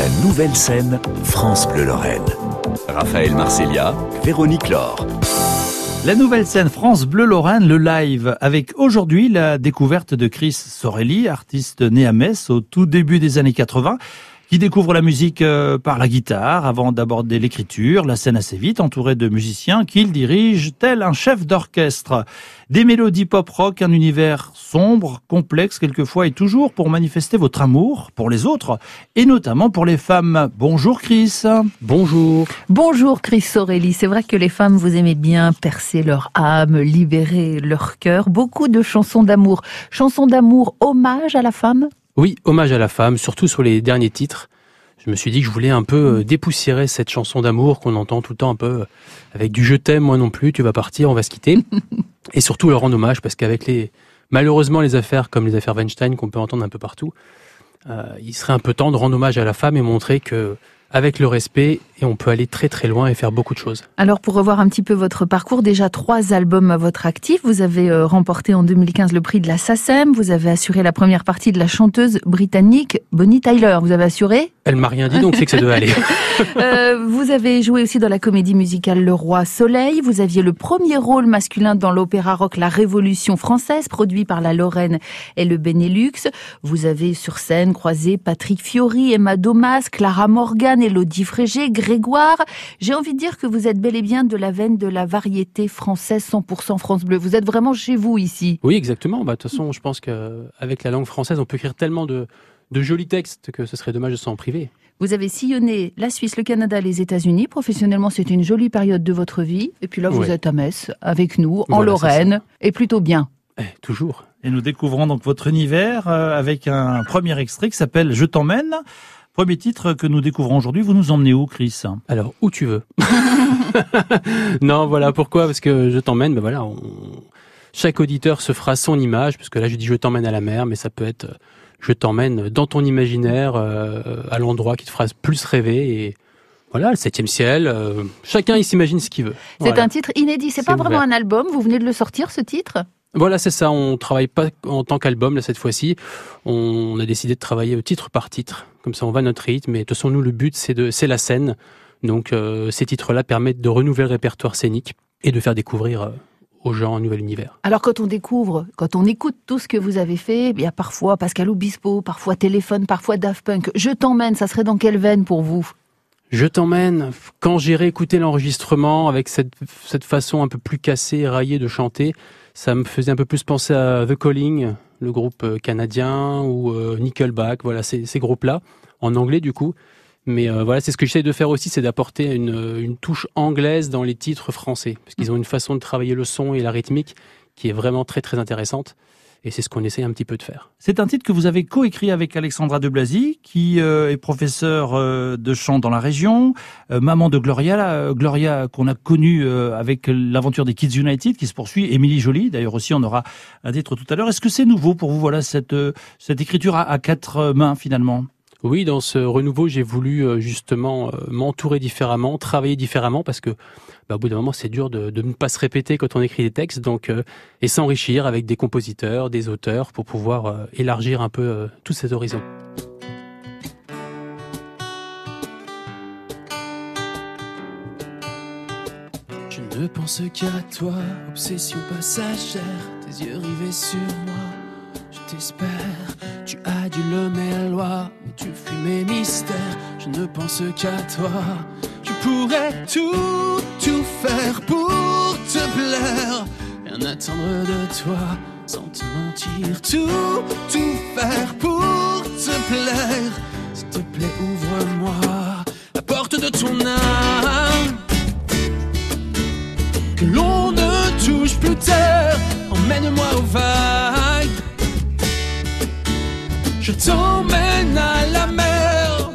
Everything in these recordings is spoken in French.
La nouvelle scène France Bleu Lorraine. Raphaël Marcelia, Véronique Laure. La nouvelle scène France Bleu Lorraine, le live, avec aujourd'hui la découverte de Chris Sorelli, artiste né à Metz au tout début des années 80 qui découvre la musique euh, par la guitare avant d'aborder l'écriture, la scène assez vite, entouré de musiciens qu'il dirige tel un chef d'orchestre. Des mélodies pop-rock, un univers sombre, complexe quelquefois et toujours pour manifester votre amour pour les autres et notamment pour les femmes. Bonjour Chris. Bonjour. Bonjour Chris Sorelli. C'est vrai que les femmes vous aimez bien percer leur âme, libérer leur cœur. Beaucoup de chansons d'amour. Chansons d'amour hommage à la femme? Oui, hommage à la femme, surtout sur les derniers titres. Je me suis dit que je voulais un peu euh, dépoussiérer cette chanson d'amour qu'on entend tout le temps un peu euh, avec du je t'aime, moi non plus, tu vas partir, on va se quitter. Et surtout leur rendre hommage parce qu'avec les, malheureusement, les affaires comme les affaires Weinstein qu'on peut entendre un peu partout, euh, il serait un peu temps de rendre hommage à la femme et montrer que avec le respect et on peut aller très très loin et faire beaucoup de choses. Alors pour revoir un petit peu votre parcours, déjà trois albums à votre actif. Vous avez euh, remporté en 2015 le prix de la SACEM, vous avez assuré la première partie de la chanteuse britannique Bonnie Tyler. Vous avez assuré? Elle m'a rien dit donc c'est que ça doit aller. euh, vous avez joué aussi dans la comédie musicale Le Roi Soleil. Vous aviez le premier rôle masculin dans l'opéra rock La Révolution française, produit par la Lorraine et le Benelux. Vous avez sur scène croisé Patrick Fiori, Emma Domas, Clara Morgan, Elodie Frégé, Grégoire. J'ai envie de dire que vous êtes bel et bien de la veine de la variété française 100% France Bleu. Vous êtes vraiment chez vous ici. Oui, exactement. Bah, de toute façon, je pense qu'avec la langue française, on peut écrire tellement de, de jolis textes que ce serait dommage de s'en priver. Vous avez sillonné la Suisse, le Canada, les États-Unis. Professionnellement, c'est une jolie période de votre vie. Et puis là, vous êtes à Metz, avec nous, en Lorraine, et plutôt bien. Eh, toujours. Et nous découvrons donc votre univers euh, avec un premier extrait qui s'appelle Je t'emmène. Premier titre que nous découvrons aujourd'hui, vous nous emmenez où, Chris Alors, où tu veux. non, voilà, pourquoi Parce que je t'emmène, ben voilà, chaque auditeur se fera son image, parce que là, je dis je t'emmène à la mer, mais ça peut être je t'emmène dans ton imaginaire, euh, à l'endroit qui te fera plus rêver et voilà, le septième ciel. Euh, chacun il s'imagine ce qu'il veut. C'est un titre inédit. C'est pas vraiment un album. Vous venez de le sortir, ce titre? Voilà, c'est ça. On travaille pas en tant qu'album là cette fois-ci. On a décidé de travailler titre par titre. Comme ça, on va à notre rythme. Et de toute façon, nous, le but, c'est de, c'est la scène. Donc, euh, ces titres-là permettent de renouveler le répertoire scénique et de faire découvrir euh, aux gens un nouvel univers. Alors, quand on découvre, quand on écoute tout ce que vous avez fait, il y a parfois Pascal Obispo, parfois Téléphone, parfois Daft Punk. Je t'emmène, ça serait dans quelle veine pour vous? Je t'emmène. Quand j'irai écouter l'enregistrement avec cette, cette façon un peu plus cassée, raillée de chanter, ça me faisait un peu plus penser à The Calling, le groupe euh, canadien, ou euh, Nickelback, voilà, ces, ces groupes-là, en anglais du coup. Mais euh, voilà, c'est ce que j'essaie de faire aussi, c'est d'apporter une, une, touche anglaise dans les titres français, parce qu'ils ont une façon de travailler le son et la rythmique qui est vraiment très très intéressante. Et c'est ce qu'on essaie un petit peu de faire. C'est un titre que vous avez coécrit avec Alexandra de Blasi, qui euh, est professeure euh, de chant dans la région, euh, maman de Gloria, Gloria qu'on a connue avec l'aventure des Kids United, qui se poursuit, Émilie Jolie, d'ailleurs aussi on aura un titre tout à l'heure. Est-ce que c'est nouveau pour vous, voilà, cette, cette écriture à quatre mains finalement? Oui, dans ce renouveau, j'ai voulu justement m'entourer différemment, travailler différemment, parce que bah, au bout d'un moment, c'est dur de, ne pas se répéter quand on écrit des textes, donc euh, et s'enrichir avec des compositeurs, des auteurs, pour pouvoir euh, élargir un peu euh, tous ces horizons. Je ne pense qu'à toi, obsession passagère, tes yeux rivés sur moi. Je t'espère, tu as dû le méloir, mais tu fuis mes mystères. Je ne pense qu'à toi, je pourrais tout tout faire pour te plaire. Rien attendre de toi sans te mentir. Tout, tout faire pour te plaire. S'il te plaît, ouvre-moi la porte de ton âme. T'emmène à la mer.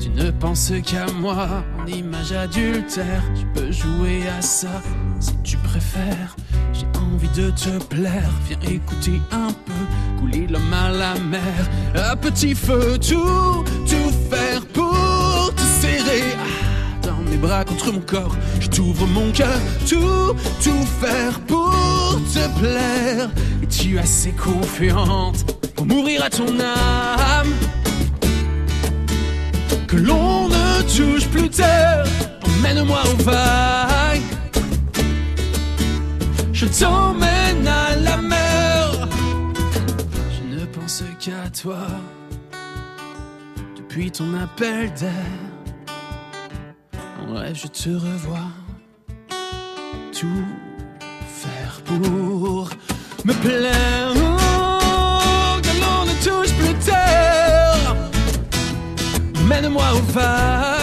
Tu ne penses qu'à moi image adultère. Tu peux jouer à ça si tu préfères. J'ai envie de te plaire. Viens écouter un peu, couler l'homme à la mer. À petit feu, tout, tout faire pour te serrer. Ah, dans mes bras contre mon corps, je t'ouvre mon cœur. Tout, tout faire pour te plaire. Et tu es assez confiante mourir à ton âme. que l'on ne touche plus terre. Emmène-moi au vague. Je t'emmène à la mer. Je ne pense qu'à toi. Depuis ton appel d'air. En rêve, je te revois. Tout faire pour me plaire. Mène-moi au vague.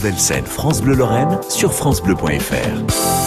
Nouvelle scène France Bleu Lorraine sur francebleu.fr.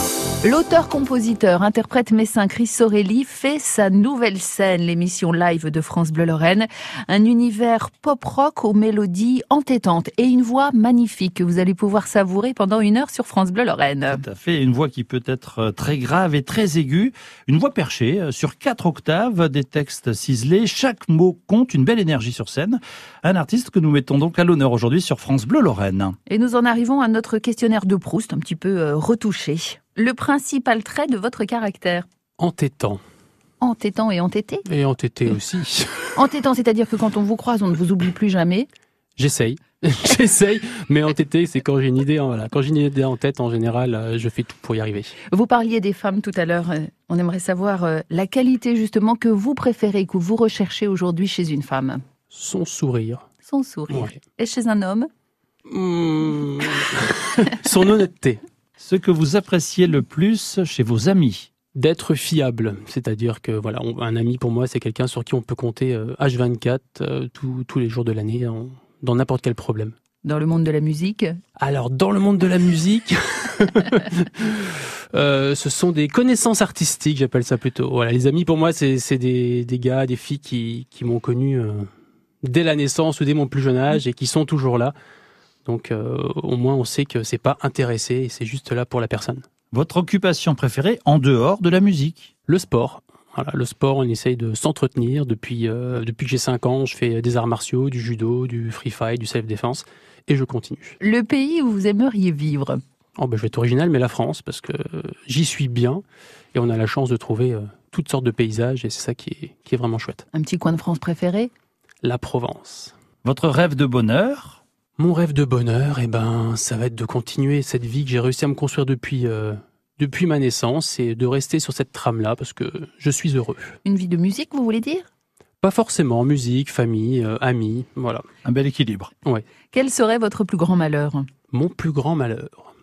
L'auteur-compositeur, interprète messin Chris Sorelli fait sa nouvelle scène, l'émission live de France Bleu Lorraine. Un univers pop-rock aux mélodies entêtantes et une voix magnifique que vous allez pouvoir savourer pendant une heure sur France Bleu Lorraine. Tout à fait, une voix qui peut être euh, très grave et très aiguë, une voix perchée euh, sur quatre octaves, des textes ciselés, chaque mot compte, une belle énergie sur scène. Un artiste que nous mettons donc à l'honneur aujourd'hui sur France Bleu Lorraine. Et nous en arrivons à notre questionnaire de Proust, un petit peu euh, retouché. Le principal trait de votre caractère Entêtant. Entêtant et entêté Et entêté aussi. Entêtant, c'est-à-dire que quand on vous croise, on ne vous oublie plus jamais. J'essaye. J'essaye, mais entêté, c'est quand j'ai une idée, en- voilà. Quand j'ai une idée en tête, en général, euh, je fais tout pour y arriver. Vous parliez des femmes tout à l'heure. euh, On aimerait savoir euh, la qualité justement que vous préférez, que vous recherchez aujourd'hui chez une femme. Son sourire. Son sourire. Ouais. Et chez un homme? Hmm. Son honnêteté. Ce que vous appréciez le plus chez vos amis. D'être fiable, c'est-à-dire que voilà, on- un ami pour moi, c'est quelqu'un sur qui on peut compter euh, H24 euh, tous- tous les jours de l'année en- dans n'importe quel problème. dans le monde de la musique. Alors, dans le monde de la musique, euh, ce sont des connaissances artistiques, j'appelle ça plutôt. Voilà, les amis, pour moi, c'est c'est des, des gars, des filles qui, qui m'ont connu euh, dès la naissance ou dès mon plus jeune âge et qui sont toujours là. Donc, euh, au moins, on sait que c'est pas intéressé et c'est juste là pour la personne. Votre occupation préférée en dehors de la musique? Le sport. Voilà, le sport, on essaye de s'entretenir. Depuis, euh, depuis que j'ai 5 ans, je fais des arts martiaux, du judo, du free fight, du self-défense. Et je continue. Le pays où vous aimeriez vivre? Oh, ben, je vais être original, mais la France, parce que j'y suis bien. Et on a la chance de trouver euh, toutes sortes de paysages. Et c'est ça qui est, qui est vraiment chouette. Un petit coin de France préféré? La Provence. Votre rêve de bonheur? Mon rêve de bonheur, eh ben, ça va être de continuer cette vie que j'ai réussi à me construire depuis, euh, depuis ma naissance et de rester sur cette trame-là parce que je suis heureux. Une vie de musique, vous voulez dire? Pas forcément musique, famille, euh, amis, voilà. Un bel équilibre. Quel serait votre plus grand malheur? Mon plus grand malheur,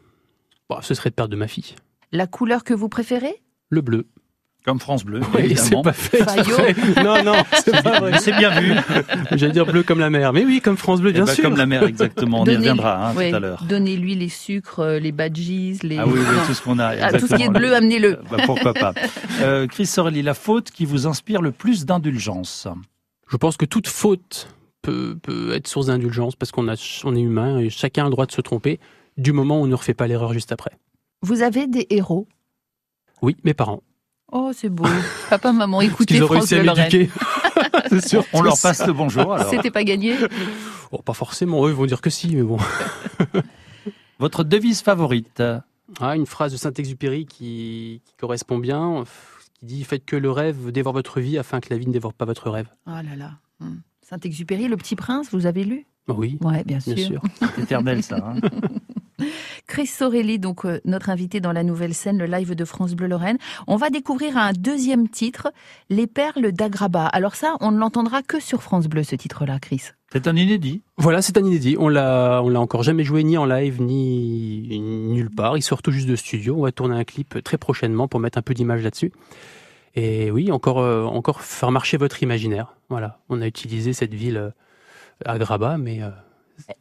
Bah, ce serait de perdre de ma fille. La couleur que vous préférez? Le bleu. Comme France Bleu, Oui, c'est évidemment. pas fait. Non, non, c'est pas vrai. C'est bien vu. J'allais dire bleu comme la mer. Mais oui, comme France Bleu, Eh bien ben, sûr. Comme la mer, exactement. On y Donnez- reviendra hein, Ouais, tout à l'heure. Donnez-lui les sucres, euh, les badgies, les... Ah oui, oui, tout ce qu'on a. Ah, tout ce qui est bleu, amenez-le. Bah, pourquoi pas. Euh, Chris Sorelli, la faute qui vous inspire le plus d'indulgence. Je pense que toute faute peut, peut être source d'indulgence parce qu'on a, on est humain et chacun a le droit de se tromper du moment où on ne refait pas l'erreur juste après. Vous avez des héros? Oui, mes parents. Oh, c'est beau. Papa, maman, écoutez qu'ils ont France réussi à m'éduquer. C'est sûr. On leur passe le bonjour alors. C'était pas gagné Oh, pas forcément, eux ils vont dire que si, mais bon. Votre devise favorite Ah, une phrase de Saint-Exupéry qui, qui correspond bien, qui dit Faites que le rêve dévore votre vie afin que la vie ne dévore pas votre rêve. Oh là là. Hmm. Saint-Exupéry, Le Petit Prince, vous avez lu? Oui, Ouais, bien sûr. bien sûr. C'est éternel ça. hein. Chris Sorelli, donc euh, notre invité dans la nouvelle scène, le live de France Bleu Lorraine. On va découvrir un deuxième titre, Les Perles d'Agraba. Alors ça, on ne l'entendra que sur France Bleu, ce titre-là, Chris. C'est un inédit. Voilà, c'est un inédit. On l'a, on l'a encore jamais joué ni en live ni nulle part. Il sort tout juste de studio. On va tourner un clip très prochainement pour mettre un peu d'image là-dessus. Et oui, encore, euh, encore faire marcher votre imaginaire. Voilà, on a utilisé cette ville euh, à Graba, mais euh,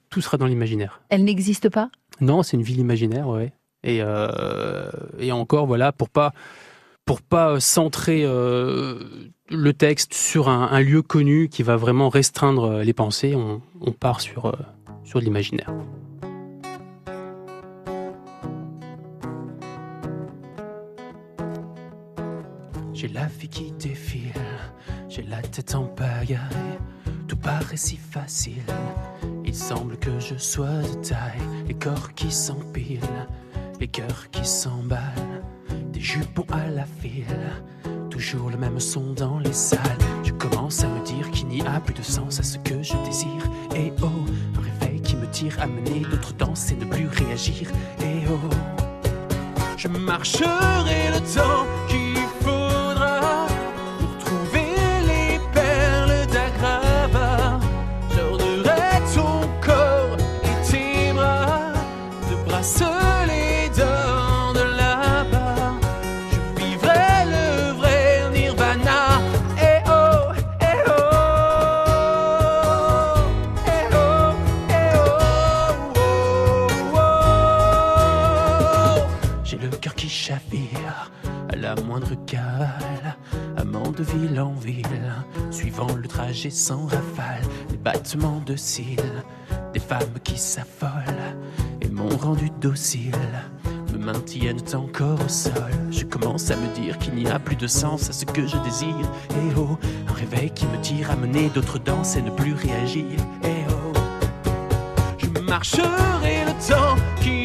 tout sera dans l'imaginaire. Elle n'existe pas? Non, c'est une ville imaginaire, ouais. Et, euh, et encore, voilà, pour pas pour pas centrer le texte sur un, lieu connu qui va vraiment restreindre les pensées, on, on part sur, sur l'imaginaire. J'ai la vie qui défile, j'ai la tête en pagaille, tout paraît si facile. Il semble que je sois de taille, les corps qui s'empilent, les cœurs qui s'emballent, des jupons à la file, toujours le même son dans les salles. Je commence à me dire qu'il n'y a plus de sens à ce que je désire. Et oh, un réveil qui me tire à mener d'autres danses et ne plus réagir. Et oh, je marcherai le temps sans rafale, les battements de cils, des femmes qui s'affolent et m'ont rendu docile, me maintiennent encore au sol. Je commence à me dire qu'il n'y a plus de sens à ce que je désire. Et oh, un réveil qui me tire à mener d'autres danses et ne plus réagir. Et oh, je marcherai le temps qu'il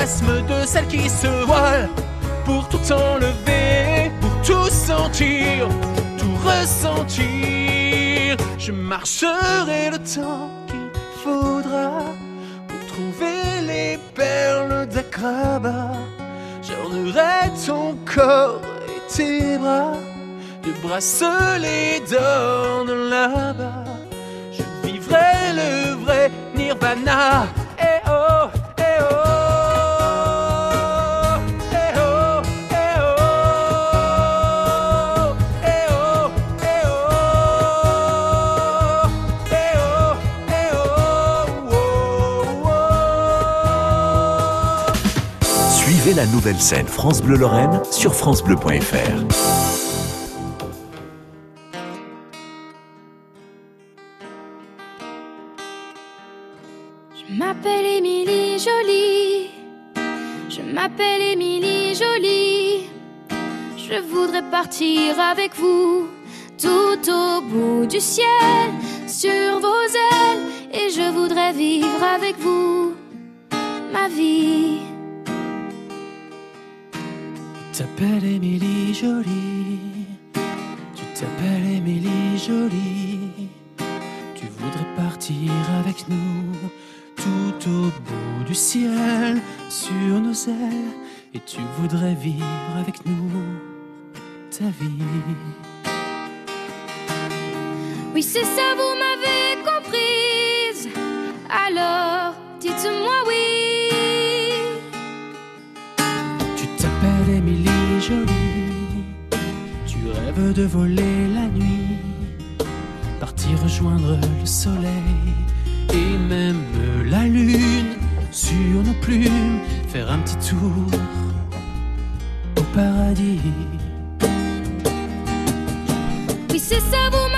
de celles qui se voilent. Pour tout enlever, pour tout sentir ressentir. Je marcherai le temps qu'il faudra pour trouver les perles d'Akraba. J'ornerai ton corps et tes bras de bracelets d'or là-bas. Je vivrai le vrai nirvana. La nouvelle scène France Bleu Lorraine sur francebleu.fr. Je m'appelle Émilie Jolie. Je m'appelle Émilie Jolie. Je voudrais partir avec vous tout au bout du ciel, sur vos ailes, et je voudrais vivre avec vous ma vie t'appelles Émilie Jolie. Tu t'appelles Émilie Jolie. Tu voudrais partir avec nous tout au bout du ciel, sur nos ailes. Et tu voudrais vivre avec nous ta vie. Oui, c'est ça, vous De voler la nuit, partir rejoindre le soleil et même la lune sur nos plumes, faire un petit tour au paradis. Oui, c'est ça, vous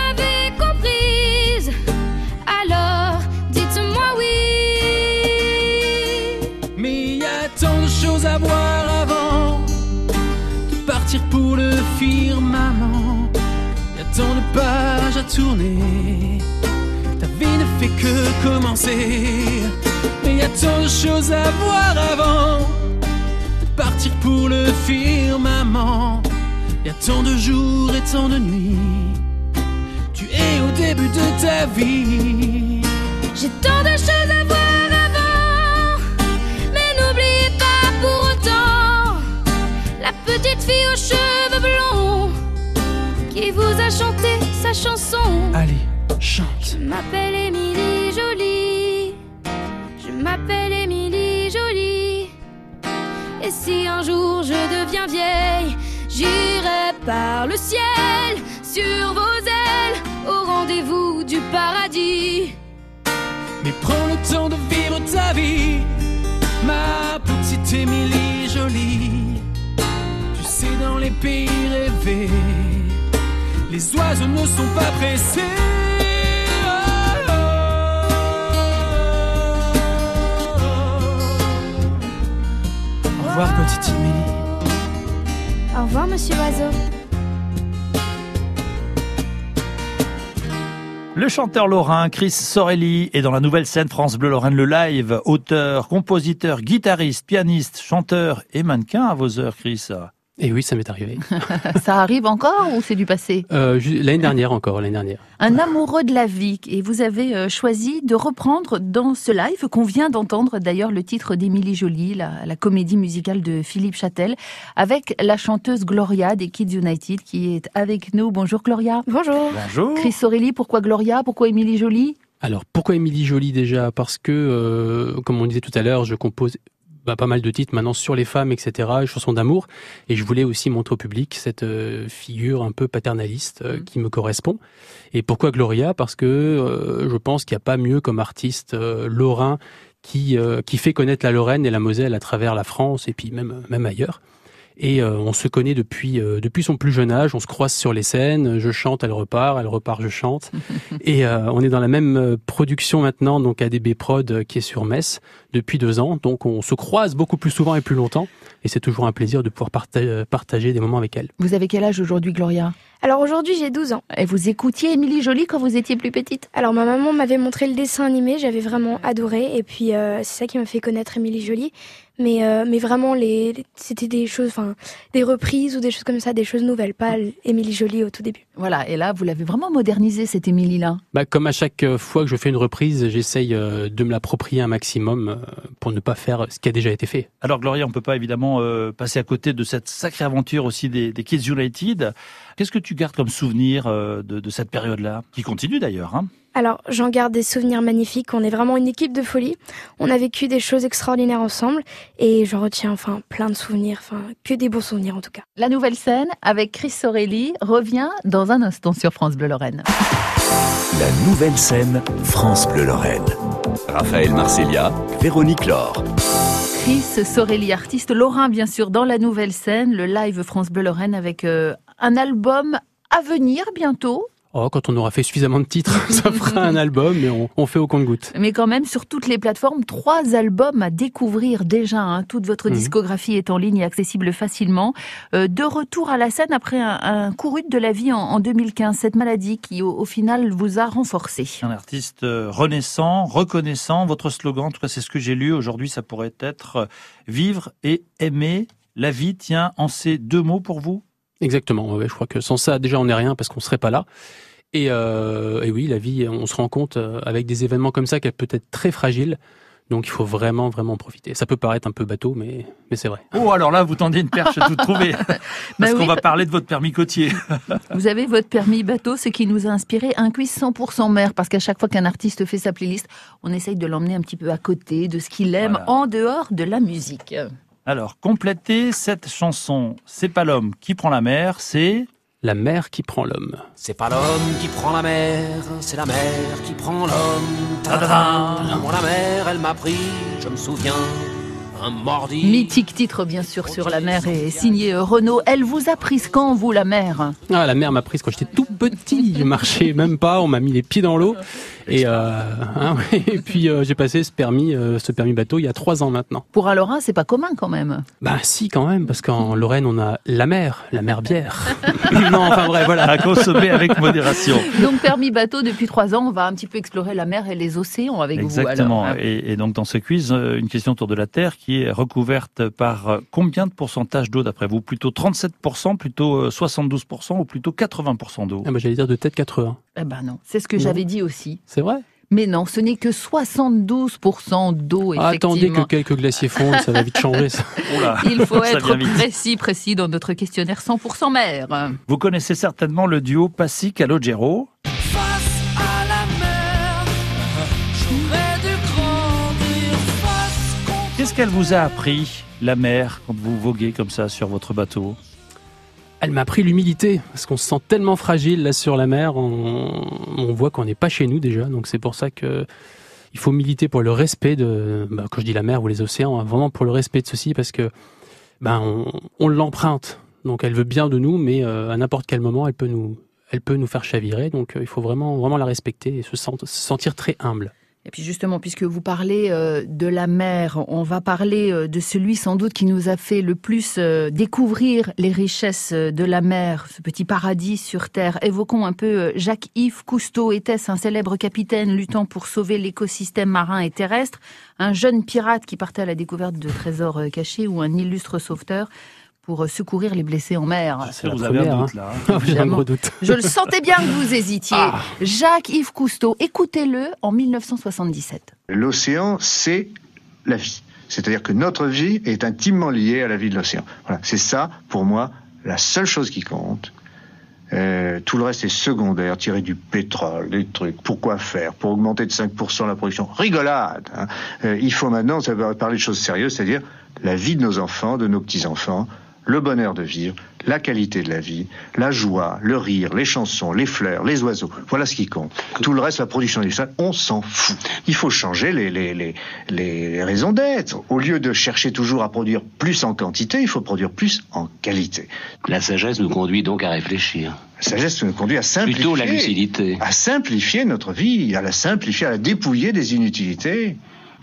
pages à tourner. Ta vie ne fait que commencer. Mais y a tant de choses à voir avant de partir pour le firmament. Y a tant de jours et tant de nuits. Tu es au début de ta vie. J'ai tant de choses à voir avant. Mais n'oublie pas pour autant cette fille aux cheveux vous a chanté sa chanson. Allez, chante. Je m'appelle Émilie Jolie. Je m'appelle Émilie Jolie. Et si un jour je deviens vieille, j'irai par le ciel sur vos ailes au rendez-vous du paradis. Mais prends le temps de vivre ta vie, ma petite Émilie jolie. Tu sais, dans les pays rêvés, les oiseaux ne sont pas pressés. Au revoir, petite Émilie. Au revoir, monsieur Oiseau. Le chanteur lorrain Chris Sorelli est dans la nouvelle scène France Bleu Lorraine le live, auteur, compositeur, guitariste, pianiste, chanteur et mannequin à vos heures Chris. Et oui, ça m'est arrivé. Ça arrive encore ou c'est du passé? Euh, l'année dernière encore, l'année dernière. Un amoureux de la vie et vous avez euh, choisi de reprendre dans ce live qu'on vient d'entendre d'ailleurs le titre d'Émilie Jolie, la, la comédie musicale de Philippe Châtel, avec la chanteuse Gloria des Kids United qui est avec nous. Bonjour Gloria. Bonjour. Bonjour. Chris Sorelli, pourquoi Gloria? Pourquoi Émilie Jolie Alors, pourquoi Émilie Jolie déjà? Parce que, euh, comme on disait tout à l'heure, je compose bah, pas mal de titres maintenant sur les femmes, etc., chansons d'amour, et je voulais aussi montrer au public cette euh, figure un peu paternaliste euh, Mhm. qui me correspond. Et pourquoi Gloria? Parce que euh, je pense qu'il n'y a pas mieux comme artiste lorrain qui, qui fait connaître la Lorraine et la Moselle à travers la France et puis même, même ailleurs. Et euh, on se connaît depuis euh, depuis son plus jeune âge. On se croise sur les scènes. Je chante, elle repart, elle repart, je chante. et euh, on est dans la même production maintenant, donc ADB Prod, qui est sur Metz depuis deux ans. Donc on se croise beaucoup plus souvent et plus longtemps. Et c'est toujours un plaisir de pouvoir parta- partager des moments avec elle. Vous avez quel âge aujourd'hui Gloria? Alors aujourd'hui j'ai 12 ans. Et vous écoutiez Émilie Jolie quand vous étiez plus petite Alors ma maman m'avait montré le dessin animé, j'avais vraiment adoré et puis euh, c'est ça qui m'a fait connaître Émilie Jolie. Mais euh, mais vraiment les les- c'était des choses enfin des reprises ou des choses comme ça, des choses nouvelles, pas Émilie Jolie au tout début. Voilà, et là vous l'avez vraiment modernisée cette Émilie-là. Bah, comme à chaque euh, fois que je fais une reprise, j'essaye euh, de me l'approprier un maximum euh, pour ne pas faire ce qui a déjà été fait. Alors Gloria, on peut pas évidemment euh, passer à côté de cette sacrée aventure aussi des, des Kids United. Qu'est-ce que tu gardes comme souvenir euh, de, de cette période-là, qui continue d'ailleurs hein? Alors j'en garde des souvenirs magnifiques, on est vraiment une équipe de folie. On a vécu des choses extraordinaires ensemble et j'en retiens enfin plein de souvenirs, enfin que des bons souvenirs en tout cas. La nouvelle scène avec Chris Sorelli revient dans un instant sur France Bleu Lorraine. La nouvelle scène France Bleu Lorraine. Raphaël Marcelia, Véronique Laure. Chris Sorelli, artiste lorrain bien sûr, dans la nouvelle scène, le live France Bleu Lorraine avec euh, un album à venir bientôt, Oh, quand on aura fait suffisamment de titres, ça fera un album, mais on, on fait au compte-goutte. mais quand même sur toutes les plateformes, trois albums à découvrir déjà. hein. Toute votre Mhm. discographie est en ligne et accessible facilement. Euh, de retour à la scène après un, un courut de la vie en, en 2015, cette maladie qui au, au final vous a renforcé. Un artiste euh, renaissant, reconnaissant. Votre slogan, en tout cas c'est ce que j'ai lu aujourd'hui, ça pourrait être euh, vivre et aimer. La vie tient en ces deux mots pour vous? Exactement. ouais, je crois que sans ça, déjà, on n'est rien parce qu'on serait pas là. Et, euh, et oui, la vie, on se rend compte euh, avec des événements comme ça qu'elle peut être très fragile. Donc, il faut vraiment, vraiment en profiter. Ça peut paraître un peu bateau, mais, mais c'est vrai. Oh, alors là, vous tendiez une perche toute trouvée. Parce Bah qu'on oui, va parler de votre permis côtier. Vous avez votre permis bateau, ce qui nous a inspiré un quiz 100% mer, parce qu'à chaque fois qu'un artiste fait sa playlist, on essaye de l'emmener un petit peu à côté de ce qu'il aime Voilà. en dehors de la musique. Alors, complétez cette chanson. C'est pas l'homme qui prend la mer, c'est... La mer qui prend l'homme. C'est pas l'homme qui prend la mer, c'est la mer qui prend l'homme. Moi, la mer, elle m'a pris, je me souviens, un mordi. Mythique titre, bien sûr, sur la mer et signé euh, Renaud. Elle vous a prise quand, vous, la mer? Ah, la mer m'a prise quand j'étais tout petit. Je marchais même pas, on m'a mis les pieds dans l'eau. Et, euh, hein, ouais, et puis, euh, j'ai passé ce permis, euh, ce permis bateau il y a trois ans maintenant. Pour un Lorrain, c'est pas commun quand même. Bah, si, quand même, parce qu'en Lorraine, on a la mer, la mer bière. non, enfin, bref, voilà. À consommer avec modération. Donc, permis bateau, depuis trois ans, on va un petit peu explorer la mer et les océans avec Exactement. vous. alors. Et, et donc dans ce quiz, une question autour de la Terre qui est recouverte par combien de pourcentage d'eau d'après vous? Plutôt 37%, plutôt euh, 72% ou plutôt 80% d'eau? Ah bah, j'allais dire de tête 80. Eh ben non, c'est ce que j'avais dit aussi. C'est vrai? Mais non, ce n'est que 72% d'eau, ah, Attendez que quelques glaciers fondent, ça va vite changer. Ça. Il faut être précis, précis dans notre questionnaire 100% mer. Vous connaissez certainement le duo Passy Calogero. Qu'est-ce qu'elle vous a appris, la mer, quand vous voguez comme ça sur votre bateau? Elle m'a appris l'humilité, parce qu'on se sent tellement fragile là sur la mer, on, voit qu'on n'est pas chez nous déjà, donc c'est pour ça que il faut militer pour le respect de, bah, quand je dis la mer ou les océans, hein, vraiment pour le respect de ceci, parce que ben on, l'emprunte, donc elle veut bien de nous, mais euh, à n'importe quel moment elle peut nous, elle peut nous faire chavirer, donc euh, il faut vraiment vraiment la respecter et se sentir très humble. Et puis justement, puisque vous parlez euh, de la mer, on va parler euh, de celui sans doute qui nous a fait le plus euh, découvrir les richesses de la mer, ce petit paradis sur Terre. Évoquons un peu Jacques-Yves Cousteau. Était-ce un célèbre capitaine luttant pour sauver l'écosystème marin et terrestre, un jeune pirate qui partait à la découverte de trésors cachés ou un illustre sauveteur pour secourir les blessés en mer. Ah, vous avez un doute, là. Hein. J'ai un gros doute. Je le sentais bien que vous hésitiez. Ah. Jacques-Yves Cousteau, écoutez-le en 1977. L'océan, c'est la vie. C'est-à-dire que notre vie est intimement liée à la vie de l'océan. Voilà, c'est ça, pour moi, la seule chose qui compte. Euh, tout le reste est secondaire, tirer du pétrole, des trucs. Pourquoi faire? Pour augmenter de 5% la production? Rigolade hein. euh, Il faut maintenant parler de choses sérieuses, c'est-à-dire la vie de nos enfants, de nos petits-enfants, le bonheur de vivre, la qualité de la vie, la joie, le rire, les chansons, les fleurs, les oiseaux. Voilà ce qui compte. Tout le reste, la production industrielle, on s'en fout. Il faut changer les, les, les, les raisons d'être. Au lieu de chercher toujours à produire plus en quantité, il faut produire plus en qualité. La sagesse nous conduit donc à réfléchir. La sagesse nous conduit à simplifier. Plutôt la lucidité. À simplifier notre vie, à la simplifier, à la dépouiller des inutilités.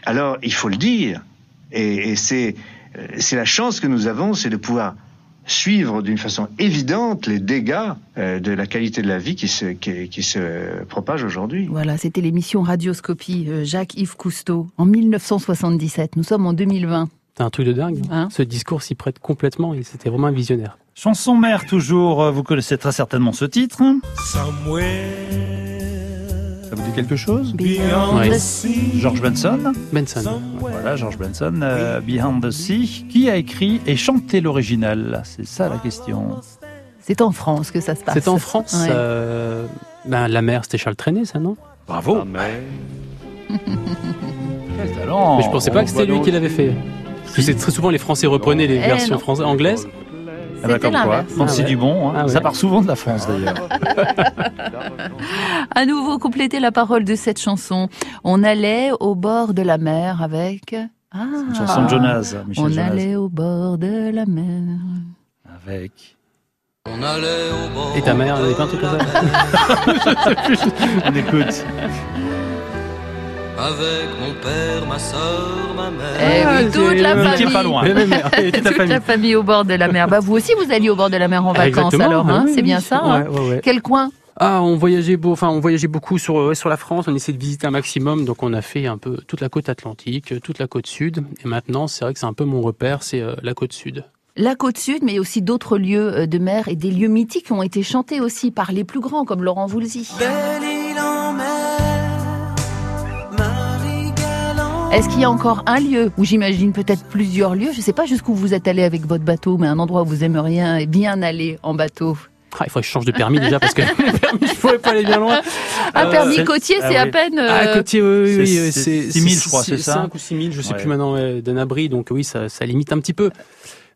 Alors, il faut le dire. Et, et c'est c'est la chance que nous avons, c'est de pouvoir suivre d'une façon évidente les dégâts euh, de la qualité de la vie qui se, qui, se propage aujourd'hui. Voilà, c'était l'émission Radioscopie euh, Jacques-Yves Cousteau en 1977. Nous sommes en 2020. C'est un truc de dingue. Hein Ce discours s'y prête complètement et c'était vraiment un visionnaire. Chanson mère toujours, vous connaissez très certainement ce titre. Ça vous dit quelque chose George Benson. Benson. Voilà, George Benson, euh, Behind the Sea. Qui a écrit et chanté l'original? C'est ça la question. C'est en France que ça se passe. C'est en France. Euh, ben, la mer, c'était Charles Trenet, ça, non? Bravo. Quel talent Mais je pensais pas que c'était lui qui l'avait fait. Parce que c'est très souvent les Français reprenaient les eh versions françaises, anglaises. Ah bah comme quoi, ah Dubon, hein. ah ça part souvent de la France d'ailleurs. à nouveau, compléter la parole de cette chanson. On allait au bord de la mer avec... Ah, une chanson de Jonas, Michel On Jonas. allait au bord de la mer. Avec... On allait au bord Et ta mère, elle avait pas un truc comme ça On écoute avec mon père, ma soeur, ma mère. Eh oui, ah, toute la famille. pas loin. toute la famille au bord de la mer. Bah, vous aussi, vous alliez au bord de la mer en vacances, alors, hein, c'est bien ça. Hein Quel coin? Ah, on voyageait, beau, enfin, on voyageait beaucoup sur, sur la France. On essayait de visiter un maximum. Donc, on a fait un peu toute la côte atlantique, toute la côte sud. Et maintenant, c'est vrai que c'est un peu mon repère, c'est euh, la côte sud. La côte sud, mais aussi d'autres lieux euh, de mer et des lieux mythiques qui ont été chantés aussi par les plus grands, comme Laurent Voulzy. Est-ce qu'il y a encore un lieu, ou j'imagine peut-être plusieurs lieux, je ne sais pas jusqu'où vous êtes allé avec votre bateau, mais un endroit où vous aimeriez bien aller en bateau ah, il faut que je change de permis déjà parce que permis, je pourrais pas aller bien loin. Un euh, permis côtier, c'est à peine. Ah, euh, côtier, oui, oui, oui c'est 6 000, je crois, c'est ça? 5 ou 6 000, je sais plus maintenant, d'un abri, donc oui, ça, ça limite un petit peu.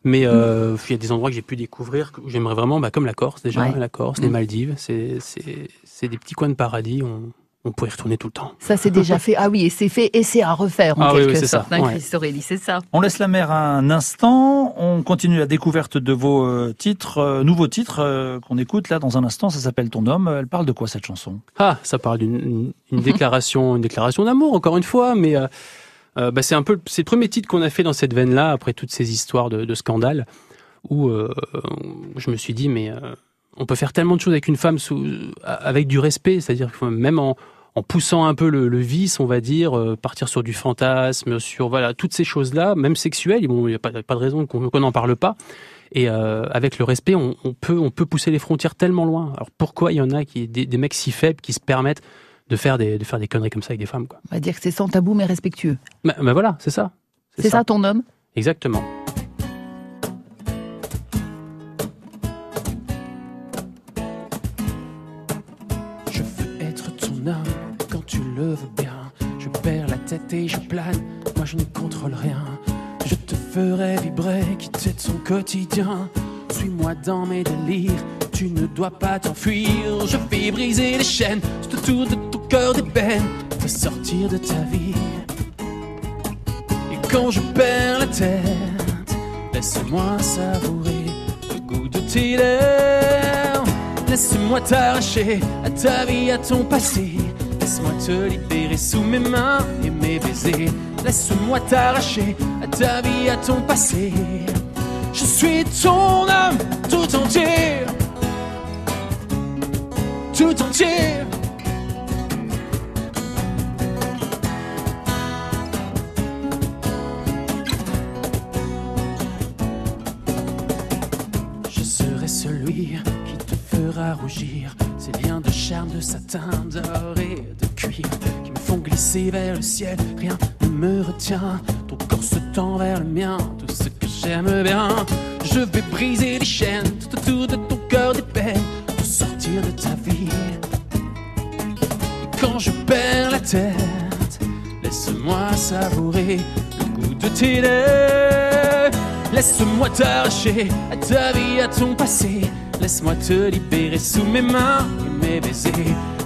Mais euh, il y a des endroits que j'ai pu découvrir que j'aimerais vraiment, bah, comme la Corse déjà, la Corse, les mm. Maldives, c'est des petits coins de paradis. On, on pourrait y retourner tout le temps. Ça, c'est déjà fait. Ah oui, et c'est fait et c'est à refaire en ah quelque oui, sorte. Ça. C'est ça. On laisse la mer un instant. On continue la découverte de vos euh, titres, euh, nouveaux titres euh, qu'on écoute là dans un instant. Ça s'appelle Ton homme. Elle parle de quoi cette chanson? Ah, ça parle d'une déclaration, une déclaration d'amour encore une fois, mais bah, c'est un peu c'est le premier titre qu'on a fait dans cette veine-là après toutes ces histoires de, de scandales où je me suis dit mais on peut faire tellement de choses avec une femme sous, avec du respect, c'est-à-dire que même en, en poussant un peu le, vice, on va dire, euh, partir sur du fantasme, sur voilà toutes ces choses-là, même sexuelles. Bon, il n'y a pas, pas, de raison qu'on n'en parle pas. Et euh, avec le respect, on, peut on peut pousser les frontières tellement loin. Alors pourquoi il y en a qui des, des mecs si faibles qui se permettent de faire des de faire des conneries comme ça avec des femmes quoi? On va dire que c'est sans tabou mais respectueux. Bah, bah voilà, c'est ça. C'est ça. ton homme? Exactement. Je plane, moi je ne contrôle rien. Je te ferai vibrer, quitter ton quotidien. Suis-moi dans mes délires, tu ne dois pas t'enfuir. Je vais briser les chaînes, tout autour de ton cœur d'ébène, te sortir de ta vie. Et quand je perds la tête, laisse-moi savourer le goût de tes lèvres. Laisse-moi t'arracher à ta vie, à ton passé. Laisse-moi te libérer sous mes mains et mes baisers. Laisse-moi t'arracher à ta vie, à ton passé. Je suis ton âme tout entier. Tout entier. Je serai celui qui te fera rougir. Ces liens de charme, de satin, doré, de cuir qui me font glisser vers le ciel. Rien ne me retient. Ton corps se tend vers le mien. Tout ce que j'aime bien. Je vais briser les chaînes tout autour de ton cœur d'épais pour sortir de ta vie. Et quand je perds la tête, laisse-moi savourer le goût de tes lèvres. Laisse-moi t'arracher à ta vie, à ton passé. Laisse-moi te libérer sous mes mains et mes baisers.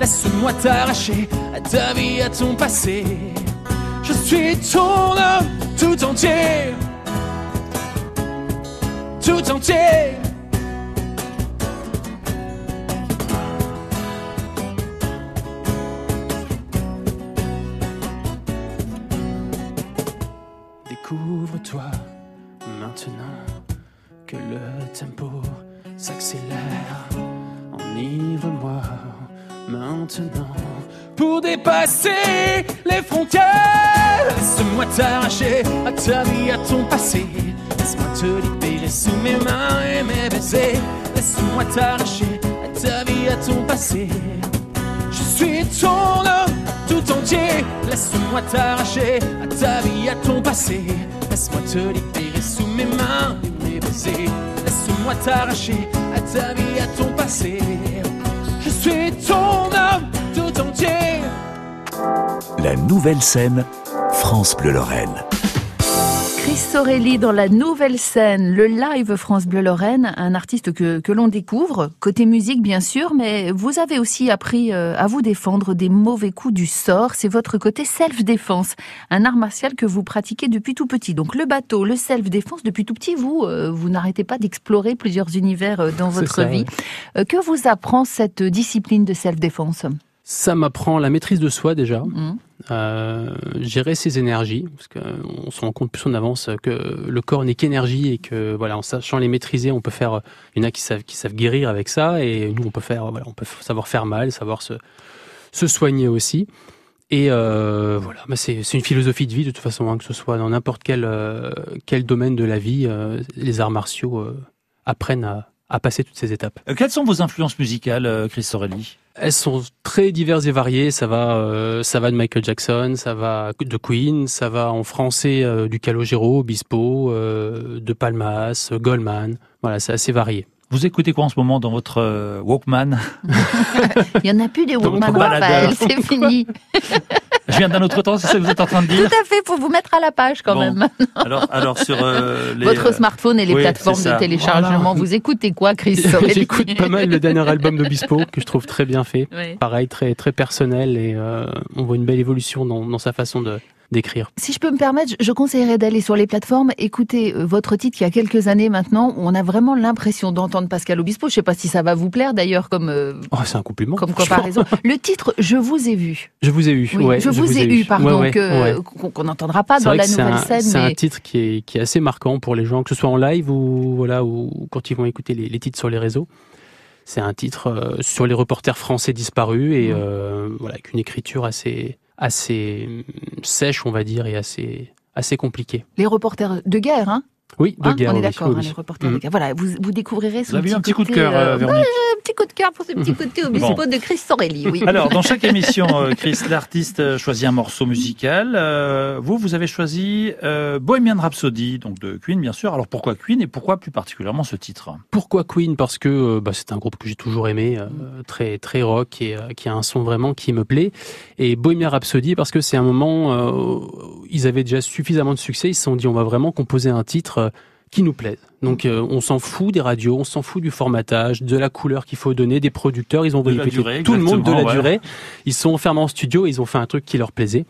Laisse-moi t'arracher à ta vie, à ton passé. Je suis ton homme tout entier. Tout entier. Les frontières. Laisse-moi t'arracher à ta vie, à ton passé. Laisse-moi te libérer sous mes mains et mes baisers. Laisse-moi t'arracher à ta vie, à ton passé. Je suis ton homme tout entier. Laisse-moi t'arracher à ta vie, à ton passé. Laisse-moi te libérer sous mes mains et mes baisers. Laisse-moi t'arracher à ta vie, à ton passé. Je suis ton homme. La nouvelle scène, France Bleu Lorraine. Chris Sorelli dans la nouvelle scène, le live France Bleu Lorraine, un artiste que, que l'on découvre, côté musique bien sûr, mais vous avez aussi appris euh, à vous défendre des mauvais coups du sort. C'est votre côté self-défense, un art martial que vous pratiquez depuis tout petit. Donc le bateau, le self-défense, depuis tout petit, vous, euh, vous n'arrêtez pas d'explorer plusieurs univers euh, dans votre ça, vie. ouais. Que vous apprend cette discipline de self-défense? Ça m'apprend la maîtrise de soi déjà, Mhm. euh, gérer ses énergies, parce qu'on se rend compte plus on avance que le corps n'est qu'énergie et que voilà, en sachant les maîtriser, on peut faire. Il y en a qui savent qui savent guérir avec ça, et nous on peut faire voilà, on peut savoir faire mal, savoir se se soigner aussi. Et euh, voilà, bah c'est une philosophie de vie de toute façon, hein, que ce soit dans n'importe quel euh, quel domaine de la vie, euh, les arts martiaux euh, apprennent à, à passer toutes ces étapes. Euh, Quelles sont vos influences musicales, euh, Chris Sorelli? Elles sont très diverses et variées. Ça va, euh, ça va de Michael Jackson, ça va de Queen, ça va en français euh, du Calogero, Bispo, euh, de Palmas, Goldman. Voilà, c'est assez varié. Vous écoutez quoi en ce moment dans votre euh, Walkman? Il y en a plus des Walkman. Raphaël, c'est fini. Je viens d'un autre temps, c'est ça que vous êtes en train de Tout dire à fait, faut vous mettre à la page quand Bon. même. alors, alors sur euh, les, Votre euh, smartphone et les oui, plateformes de téléchargement. Voilà. Vous écoutez quoi, Chris Sorelli J'écoute pas mal le dernier album de Bispo que je trouve très bien fait. Oui. Pareil, très très personnel et euh, on voit une belle évolution dans, dans sa façon de d'écrire. Si je peux me permettre, je conseillerais d'aller sur les plateformes, écouter euh, votre titre qui a quelques années maintenant, où on a vraiment l'impression d'entendre Pascal Obispo. Je sais pas si ça va vous plaire d'ailleurs comme euh, Oh, c'est un compliment. comme comparaison. Le titre Je vous ai vu. Je vous ai eu. Oui, ouais, je, vous ai eu, pardon, Ouais, ouais, que- ouais. qu'on n'entendra pas dans la nouvelle un- scène, C'est un titre qui est, qui est assez marquant pour les gens, que ce soit en live ou voilà ou quand ils vont écouter les, les titres sur les réseaux. C'est un titre euh, sur les reporters français disparus et euh, voilà avec une écriture assez assez hum, sèche, on va dire, et assez assez compliquée. les reporters de guerre, hein, Oui, de Hein, guerre. on est d'accord, hein, les reporters de Mm. guerre. Voilà, vous, vous découvrirez son Vous avez eu un petit coup de cœur, euh, euh, Véronique un petit coup de cœur pour ce petit côté au bon. de Chris Sorelli. Oui. Alors, dans chaque émission, euh, Chris, l'artiste choisit un morceau musical. Euh, vous, vous avez choisi euh, Bohemian Rhapsody, donc de Queen, bien sûr. Alors, pourquoi Queen et pourquoi plus particulièrement ce titre? Pourquoi Queen? Parce que bah, c'est un groupe que j'ai toujours aimé, très très rock et qui a un son vraiment qui me plaît. Et Bohemian Rhapsody parce que c'est un moment où ils avaient déjà suffisamment de succès. Ils se sont dit, on va vraiment composer un titre qui nous plaisent. Donc euh, on s'en fout des radios, on s'en fout du formatage, de la couleur qu'il faut donner, des producteurs, ils ont de durée, tout le monde de la durée. Ils sont enfermés en studio, ils ont fait un truc qui leur plaisait.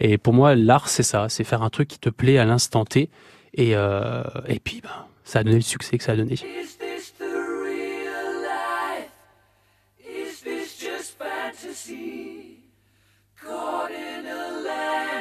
Et pour moi, l'art c'est ça, c'est faire un truc qui te plaît à l'instant T. Et euh, et puis ben, ça a donné le succès que ça a donné.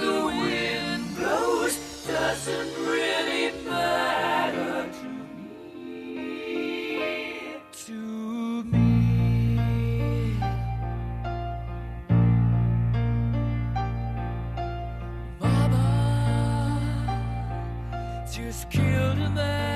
The wind blows doesn't really matter to me. To me. Mama just killed a man,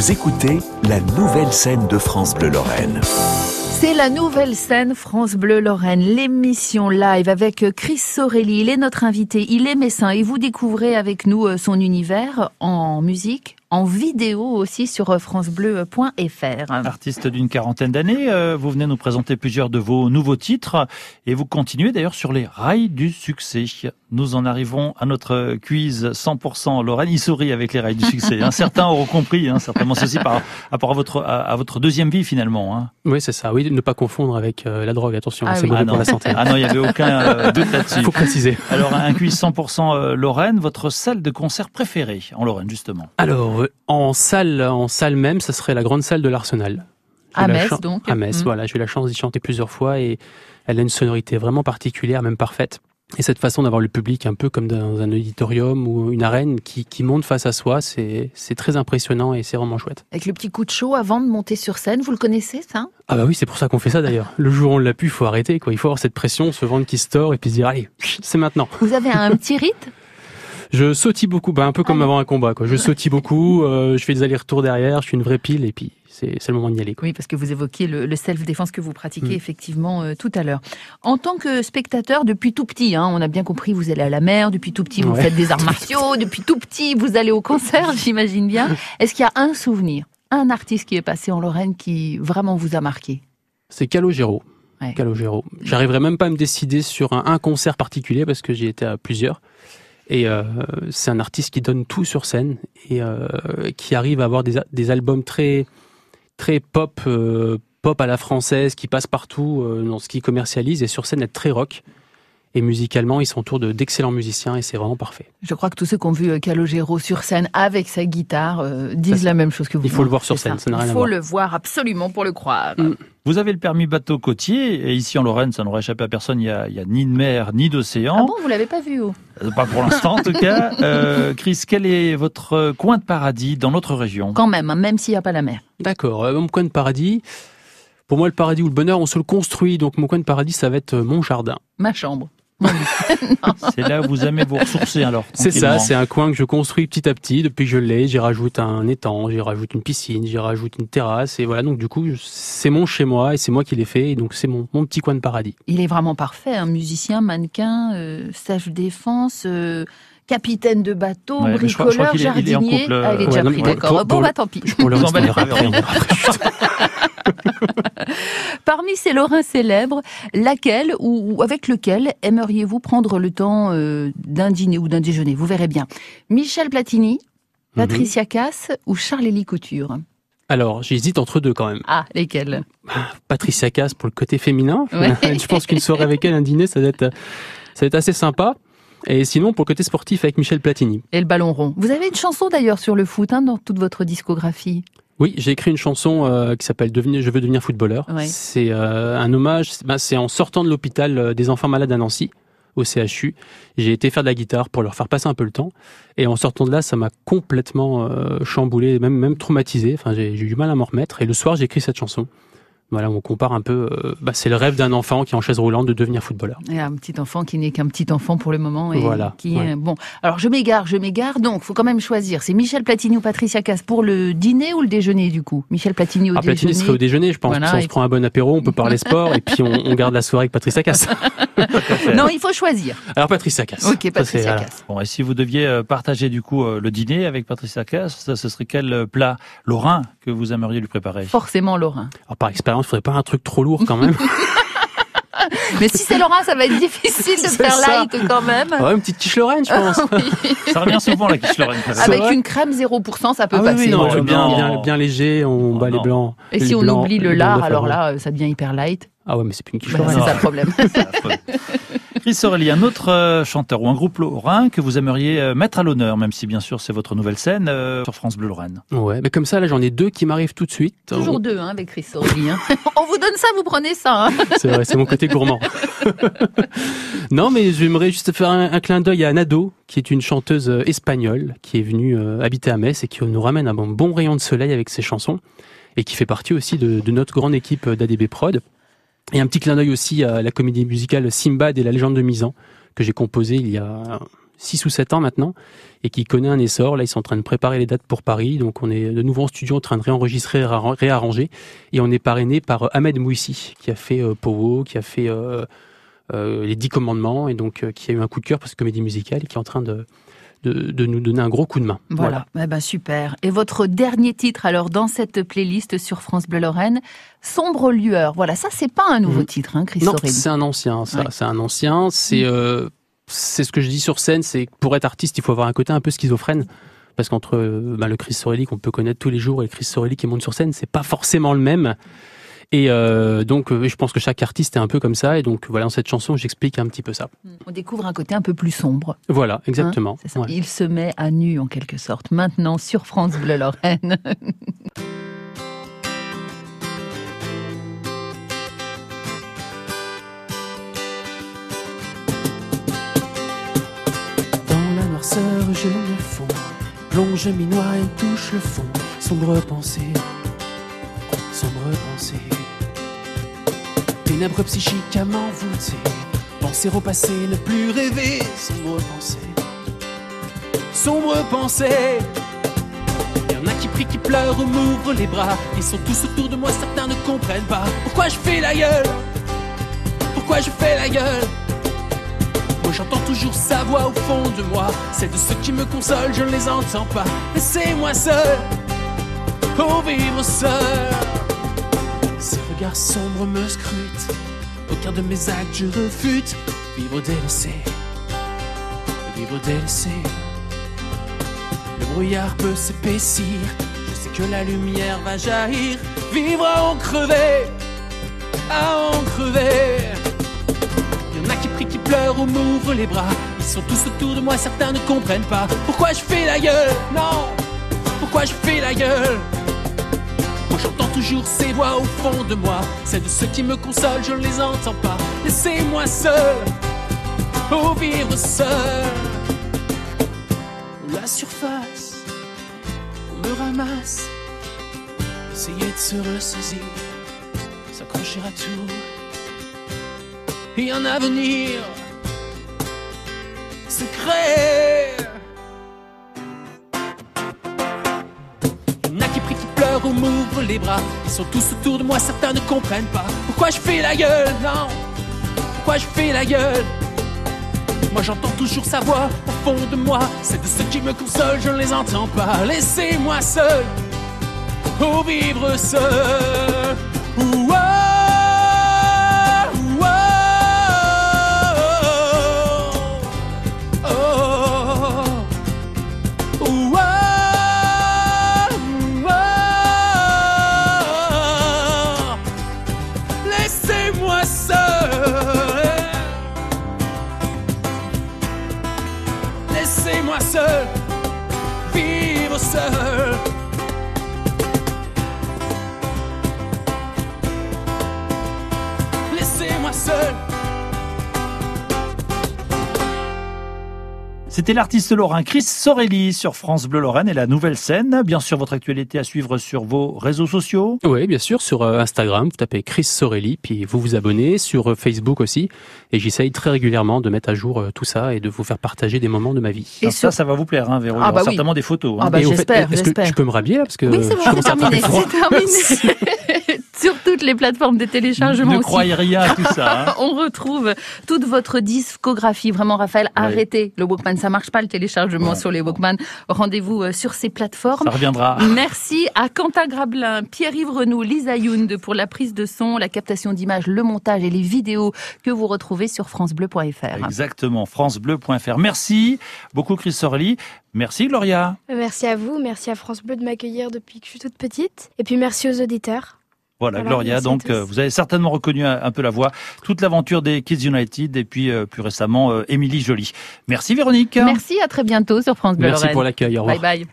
Vous écoutez la nouvelle scène de France Bleu Lorraine. C'est la nouvelle scène France Bleu Lorraine, l'émission live avec Chris Sorelli. Il est notre invité, il est messin et vous découvrez avec nous euh, son univers en musique, en vidéo aussi sur francebleu.fr. Artiste d'une quarantaine d'années, euh, vous venez nous présenter plusieurs de vos nouveaux titres et vous continuez d'ailleurs sur les rails du succès. Nous en arrivons à notre quiz 100% Lorraine. Il sourit avec les rails du succès. Hein. Certains auront compris, hein, certainement ceci par rapport à votre, à, votre deuxième vie finalement. Hein. Oui, c'est ça. Oui, ne pas confondre avec euh, la drogue. Attention, Ah c'est oui. mauvais Ah pour non. la santé. Ah non, il n'y avait aucun euh, doute là-dessus. Il faut préciser. Alors, un quiz 100% euh, Lorraine, votre salle de concert préférée en Lorraine, justement. Alors, euh, en salle, en salle même, ça serait la grande salle de l'Arsenal. À Metz, donc. À Metz, Mhm. voilà. J'ai eu la chance d'y chanter plusieurs fois et elle a une sonorité vraiment particulière, même parfaite. Et cette façon d'avoir le public un peu comme dans un auditorium ou une arène qui, qui monte face à soi, c'est c'est très impressionnant et c'est vraiment chouette. Avec le petit coup de chaud avant de monter sur scène, vous le connaissez ça? Ah bah oui, c'est pour ça qu'on fait ça d'ailleurs. Le jour où on l'a pu, il faut arrêter. Quoi. Il faut avoir cette pression, ce ventre qui se tord et puis se dire, allez, c'est maintenant. Vous avez un petit rite? Je sautille beaucoup, bah, un peu comme avant un combat. Quoi. Je sautille beaucoup, euh, je fais des allers-retours derrière, je suis une vraie pile et puis c'est le moment d'y aller. Quoi. Oui, parce que vous évoquiez le, le self-défense que vous pratiquez Mm. effectivement euh, tout à l'heure. En tant que spectateur, depuis tout petit, hein, on a bien compris, vous allez à la mer, depuis tout petit, vous Ouais. faites des arts martiaux, depuis tout petit, vous allez au concert, j'imagine bien. Est-ce qu'il y a un souvenir, un artiste qui est passé en Lorraine qui vraiment vous a marqué? C'est Calogero. Ouais. Calogero. J'arriverai même pas à me décider sur un, un concert particulier parce que j'y étais à plusieurs. Et euh, c'est un artiste qui donne tout sur scène et euh, qui arrive à avoir des, albums très pop, euh, pop à la française, qui passe partout dans ce qu'il commercialise et sur scène être très rock. Et musicalement, ils s'entourent de d'excellents musiciens et c'est vraiment parfait. Je crois que tous ceux qui ont vu euh, Calogero sur scène avec sa guitare euh, disent Ça, la même chose que vous. il faut le voir sur scène, ça n'a rien Il à faut voir. le voir absolument pour le croire. Mm. Vous avez le permis bateau côtier, et ici en Lorraine, ça n'aurait échappé à personne, il y a, il y a ni de mer, ni Ah d'océan. bon, vous l'avez pas vu oh Euh, Pas pour l'instant, en tout cas. Euh, Chris, quel est votre coin de paradis dans notre région? Quand même, hein, même s'il n'y a pas la mer. D'accord. Euh, mon coin de paradis, pour moi, le paradis ou le bonheur, on se le construit. Donc mon coin de paradis, ça va être mon jardin. Ma chambre. C'est là où vous aimez vous ressourcer, alors C'est ça, c'est un coin que je construis petit à petit. Depuis que je l'ai, j'y rajoute un étang, j'y rajoute une piscine, j'y rajoute une terrasse. Et voilà, donc du coup, c'est mon chez moi et c'est moi qui l'ai fait. Et donc c'est mon, mon petit coin de paradis. Il est vraiment parfait, un musicien, mannequin, euh, stage défense, euh, capitaine de bateau, Ouais, mais je crois- je crois bricoleur, qu'il est- il est en jardinier. couple, euh, Ah, il est ouais, déjà pris, d'accord. bon, pour bah tant pis. Vous. Parmi ces Lorrains célèbres, laquelle ou, avec lequel aimeriez-vous prendre le temps euh, d'un dîner ou d'un déjeuner? Vous verrez bien. Michel Platini, Mhm. Patricia Cass ou Charles-Élie Couture? Alors, j'hésite entre deux quand même. Ah, lesquels? Patricia Cass pour le côté féminin. Ouais. je pense qu'une soirée avec elle, un dîner, ça va être, ça va être assez sympa. Et sinon, pour le côté sportif avec Michel Platini. Et le ballon rond. Vous avez une chanson d'ailleurs sur le foot hein, dans toute votre discographie? Oui, j'ai écrit une chanson euh, qui s'appelle Je veux devenir footballeur. Ouais. C'est euh, un hommage. c'est- ben, c'est en sortant de l'hôpital euh, des enfants malades à Nancy, au CHU. J'ai été faire de la guitare pour leur faire passer un peu le temps. Et en sortant de là, ça m'a complètement euh, chamboulé, même même traumatisé. Enfin, j'ai j'ai eu du mal à m'en remettre. Et le soir, j'ai écrit cette chanson. Voilà, on compare un peu. euh, bah, c'est le rêve d'un enfant qui est en chaise roulante de devenir footballeur. Et un petit enfant qui n'est qu'un petit enfant pour le moment et Voilà, qui ouais. bon. Alors je m'égare, je m'égare. Donc faut quand même choisir. C'est Michel Platini ou Patricia Cass pour le dîner ou le déjeuner du coup? Michel Platini au Ah, Platini déjeuner. serait au déjeuner, je pense. Voilà, Puis on se prend un bon apéro, on peut parler sport et puis on, on garde la soirée avec Patricia Cass. Non, il faut choisir. Alors Patricia Cass. Ok, Ça, Patricia voilà. Cass. Bon, et si vous deviez euh, partager du coup euh, le dîner avec Patricia Cass, ça, ce serait quel plat? Lorrain que vous aimeriez lui préparer? Forcément Lorrain. Alors par expérience, il faudrait pas un truc trop lourd quand même. Mais si c'est Lorrain, ça va être difficile de faire ça. light quand même. ouais, une petite quiche Lorraine, je pense. Ça revient souvent la quiche lorraine. quand même. C'est Avec une crème 0%, ça peut Ah oui, passer. oui, non, Bon, bien, bien- bien, bien léger, on Oh, bat les non. blancs. Et les si on oublie le lard, alors là, ça devient hyper light. Ah ouais, mais c'est plus une quiche Bah, c'est ça le problème. Chris Aurélie, un autre euh, chanteur ou un groupe lorrain que vous aimeriez euh, mettre à l'honneur, même si bien sûr c'est votre nouvelle scène euh, sur France Bleu Lorraine. Ouais, mais comme ça, là, j'en ai deux qui m'arrivent tout de suite. Toujours deux hein, avec Chris Sorelli. Hein. on vous donne ça, vous prenez ça. Hein. C'est vrai, c'est mon côté gourmand. non, mais j'aimerais juste faire un, un clin d'œil à Nado, qui est une chanteuse espagnole, qui est venue euh, habiter à Metz et qui nous ramène un bon, bon rayon de soleil avec ses chansons, et qui fait partie aussi de, de notre grande équipe d'ADB Prod. Et un petit clin d'œil aussi à la comédie musicale Simbad et la légende de Misan, que j'ai composée il y a 6 ou 7 ans maintenant et qui connaît un essor. Là, ils sont en train de préparer les dates pour Paris. Donc, on est de nouveau en studio en train de réenregistrer, réarranger. Et on est parrainé par euh, Ahmed Mouissi, qui a fait euh, Powo, qui a fait euh, euh, Les Dix Commandements, et donc qui a eu un coup de cœur pour cette comédie musicale et qui est en train de, de, nous donner un gros coup de main. Voilà, Eh ben, super. Et votre dernier titre, alors, dans cette playlist sur France Bleu Lorraine, Sombre Lueur. Voilà, ça, c'est pas un nouveau mmh. titre, hein, Chris Non, c'est un ancien, ça. C'est un ancien. C'est mmh c'est ce que je dis sur scène, c'est pour être artiste, il faut avoir un côté un peu schizophrène. Parce qu'entre bah, le Chris Sorelli qu'on peut connaître tous les jours et le Chris Sorelli qui monte sur scène, c'est pas forcément le même. Et euh, donc, euh, je pense que chaque artiste est un peu comme ça. Et donc, voilà, dans cette chanson, j'explique un petit peu ça. Hmm. On découvre un côté un peu plus sombre. Voilà, exactement. Hein, il se met à nu, en quelque sorte, maintenant sur France Bleu Lorraine. je me fonds, plonge mes noix et touche le fond. Sombre pensée, sombre pensée. Ténèbres psychiques à m'envoûter, penser au passé, ne plus rêver. Sombre pensée, sombre pensée. Y en a qui prient, qui pleurent ou m'ouvrent les bras. Ils sont tous autour de moi, certains ne comprennent pas pourquoi je fais la gueule? Pourquoi je fais la gueule? J'entends toujours sa voix au fond de moi. C'est de ceux qui me consolent, je ne les entends pas. Laissez-moi seul, pour vivre seul. Ces regards sombres me scrutent. Aucun de mes actes je refute. Vivre délaissé, vivre délaissé. Le brouillard peut s'épaissir. Je sais que la lumière va jaillir. Vivre à en crever, à en crever qui pleurent ou m'ouvrent les bras. Ils sont tous autour de moi, certains ne comprennent pas pourquoi je fais la gueule? Non, pourquoi je fais la gueule? J'entends toujours ces voix au fond de moi. C'est de ceux qui me consolent, je ne les entends pas. Laissez-moi seul, pour vivre seul. La surface, on me ramasse. Essayer de se ressaisir, s'accrocher à tout et un avenir secret. Les bras. Ils sont tous autour de moi, certains ne comprennent pas pourquoi je fais la gueule? Non, pourquoi je fais la gueule? Moi j'entends toujours sa voix au fond de moi. C'est de ceux qui me consolent, je ne les entends pas. Laissez-moi seul, pour vivre seul. answer C'était l'artiste lorrain Chris Sorelli sur France Bleu Lorraine et la nouvelle scène. Bien sûr, votre actualité à suivre sur vos réseaux sociaux. Oui, bien sûr, sur euh, Instagram, vous tapez Chris Sorelli, puis vous vous abonnez, sur euh, Facebook aussi. Et j'essaye très régulièrement de mettre à jour euh, tout ça et de vous faire partager des moments de ma vie. Et ça, ça va vous plaire, hein, Véro. Ah bah certainement des photos. Hein. Ah bah j'espère, Est-ce que je peux me rhabiller là parce que Oui, c'est bon, terminé. C'est terminé. toutes les plateformes de téléchargement. Ne croyez rien à tout ça. Hein. On retrouve toute votre discographie. Vraiment, Raphaël, arrêtez le Walkman. Ça marche pas le téléchargement sur les Walkman. Rendez-vous euh, sur ces plateformes. Ça reviendra. Merci à Quentin Grablin, Pierre-Yves Renaud, Lisa Yound pour la prise de son, la captation d'images, le montage et les vidéos que vous retrouvez sur francebleu.fr. Exactement, francebleu.fr. Merci beaucoup Chris Sorli. Merci Gloria. Merci à vous, merci à France Bleu de m'accueillir depuis que je suis toute petite. Et puis merci aux auditeurs. Voilà, Gloria. Donc, euh, vous avez certainement reconnu un, peu la voix. Toute l'aventure des Kids United et puis euh, plus récemment, euh, Émilie Joly. Merci Véronique. Merci, à très bientôt sur France Bleu Merci pour l'accueil. Au revoir. Bye bye.